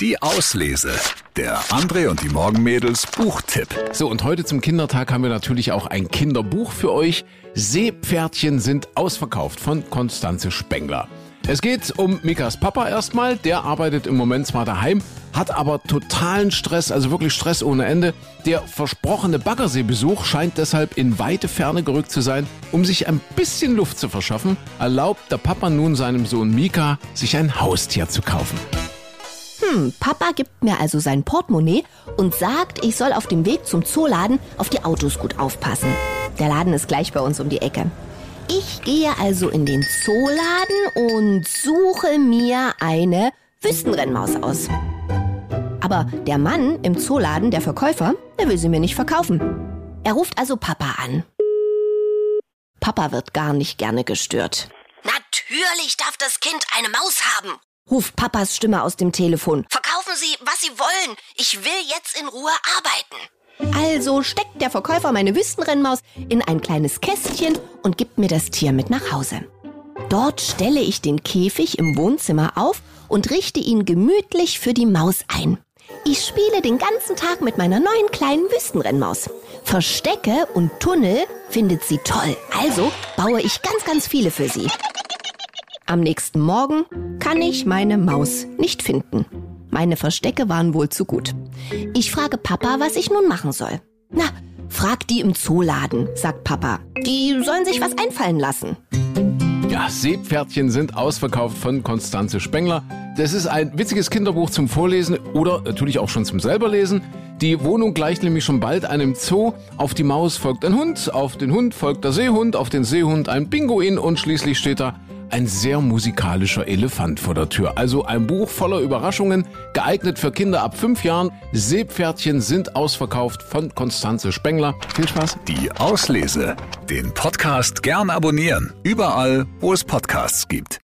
Die Auslese. Der André und die Morgenmädels Buchtipp. So, und heute zum Kindertag haben wir natürlich auch ein Kinderbuch für euch. Seepferdchen sind ausverkauft von Konstanze Spengler. Es geht um Mikas Papa erstmal. Der arbeitet im Moment zwar daheim, hat aber totalen Stress, also wirklich Stress ohne Ende. Der versprochene Baggerseebesuch scheint deshalb in weite Ferne gerückt zu sein. Um sich ein bisschen Luft zu verschaffen, erlaubt der Papa nun seinem Sohn Mika, sich ein Haustier zu kaufen. Hm, Papa gibt mir also sein Portemonnaie und sagt, ich soll auf dem Weg zum Zooladen auf die Autos gut aufpassen. Der Laden ist gleich bei uns um die Ecke. Ich gehe also in den Zooladen und suche mir eine Wüstenrennmaus aus. Aber der Mann im Zooladen, der Verkäufer, der will sie mir nicht verkaufen. Er ruft also Papa an. Papa wird gar nicht gerne gestört. Natürlich darf das Kind eine Maus haben. Ruft Papas Stimme aus dem Telefon. Verkaufen Sie, was Sie wollen. Ich will jetzt in Ruhe arbeiten. Also steckt der Verkäufer meine Wüstenrennmaus in ein kleines Kästchen und gibt mir das Tier mit nach Hause. Dort stelle ich den Käfig im Wohnzimmer auf und richte ihn gemütlich für die Maus ein. Ich spiele den ganzen Tag mit meiner neuen kleinen Wüstenrennmaus. Verstecke und Tunnel findet sie toll. Also baue ich ganz, ganz viele für sie. Am nächsten Morgen kann ich meine Maus nicht finden. Meine Verstecke waren wohl zu gut. Ich frage Papa, was ich nun machen soll. Na, frag die im Zooladen, sagt Papa. Die sollen sich was einfallen lassen. Ja, Seepferdchen sind ausverkauft von Konstanze Spengler. Das ist ein witziges Kinderbuch zum Vorlesen oder natürlich auch schon zum selberlesen. Die Wohnung gleicht nämlich schon bald einem Zoo. Auf die Maus folgt ein Hund, auf den Hund folgt der Seehund, auf den Seehund ein Pinguin und schließlich steht da ein sehr musikalischer Elefant vor der Tür. Also ein Buch voller Überraschungen, geeignet für Kinder ab fünf Jahren. Seepferdchen sind ausverkauft von Konstanze Spengler. Viel Spaß. Die Auslese. Den Podcast gern abonnieren. Überall, wo es Podcasts gibt.